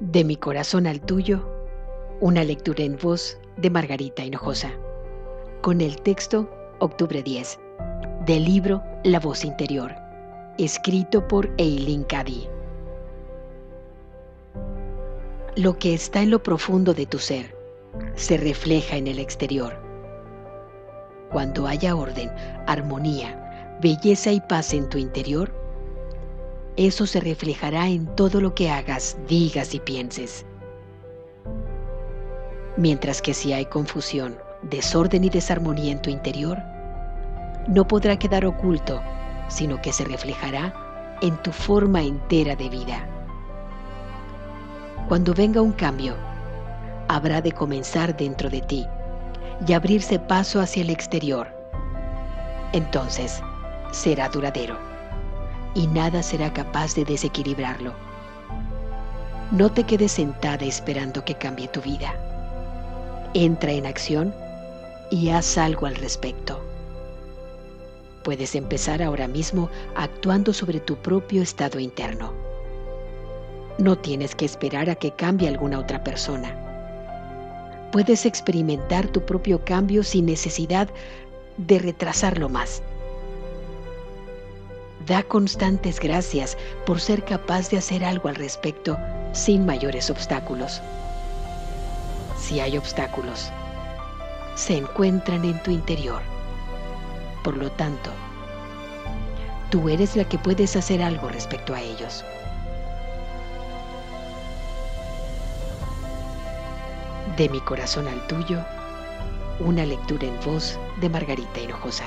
De mi corazón al tuyo, una lectura en voz de Margarita Hinojosa, con el texto Octubre 10, del libro La voz interior, escrito por Eileen Cady. Lo que está en lo profundo de tu ser se refleja en el exterior. Cuando haya orden, armonía, belleza y paz en tu interior, eso se reflejará en todo lo que hagas, digas y pienses. Mientras que si hay confusión, desorden y desarmonía en tu interior, no podrá quedar oculto, sino que se reflejará en tu forma entera de vida. Cuando venga un cambio, habrá de comenzar dentro de ti y abrirse paso hacia el exterior. Entonces, será duradero y nada será capaz de desequilibrarlo. No te quedes sentada esperando que cambie tu vida. Entra en acción y haz algo al respecto. Puedes empezar ahora mismo actuando sobre tu propio estado interno. No tienes que esperar a que cambie alguna otra persona. Puedes experimentar tu propio cambio sin necesidad de retrasarlo más. Da constantes gracias por ser capaz de hacer algo al respecto sin mayores obstáculos. Si hay obstáculos, se encuentran en tu interior. Por lo tanto, tú eres la que puedes hacer algo respecto a ellos. De mi corazón al tuyo, una lectura en voz de Margarita Hinojosa.